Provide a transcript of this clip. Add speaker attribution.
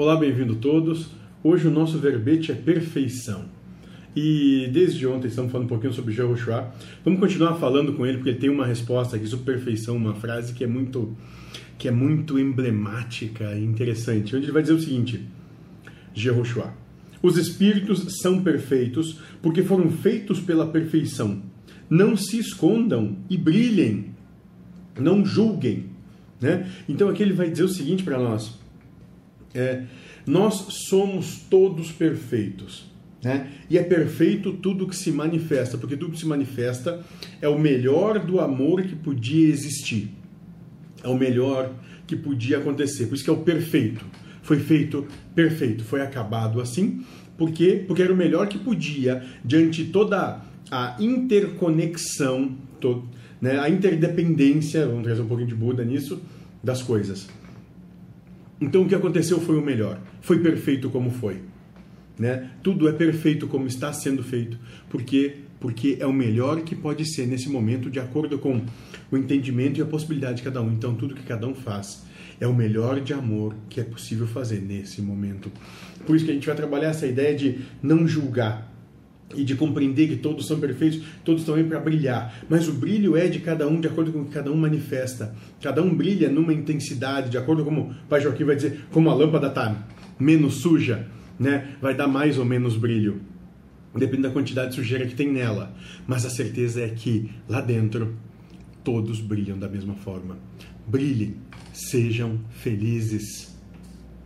Speaker 1: Olá, bem-vindo todos. Hoje o nosso verbete é perfeição. E desde ontem estamos falando um pouquinho sobre Jehoshua. Vamos continuar falando com ele porque ele tem uma resposta aqui sobre perfeição, uma frase que é muito que é muito emblemática e interessante. Onde ele vai dizer o seguinte: Jehoshua. Os espíritos são perfeitos porque foram feitos pela perfeição. Não se escondam e brilhem. Não julguem. Né? Então aqui ele vai dizer o seguinte para nós: é, nós somos todos perfeitos. Né? E é perfeito tudo que se manifesta, porque tudo que se manifesta é o melhor do amor que podia existir. É o melhor que podia acontecer. Por isso que é o perfeito. Foi feito perfeito, foi acabado assim. Por quê? Porque era o melhor que podia, diante toda a interconexão, to, né, a interdependência, vamos trazer um pouquinho de Buda nisso, das coisas. Então o que aconteceu foi o melhor, foi perfeito como foi. Né? Tudo é perfeito como está sendo feito, porque porque é o melhor que pode ser nesse momento, de acordo com o entendimento e a possibilidade de cada um. Então tudo que cada um faz é o melhor de amor que é possível fazer nesse momento. Por isso que a gente vai trabalhar essa ideia de não julgar, e de compreender que todos são perfeitos, todos estão aí para brilhar. Mas o brilho é de cada um, de acordo com o que cada um manifesta. Cada um brilha numa intensidade, de acordo com como o Pai Joaquim vai dizer, como a lâmpada está menos suja, né? vai dar mais ou menos brilho. Depende da quantidade de sujeira que tem nela. Mas a certeza é que lá dentro todos brilham da mesma forma. Brilhem, sejam felizes.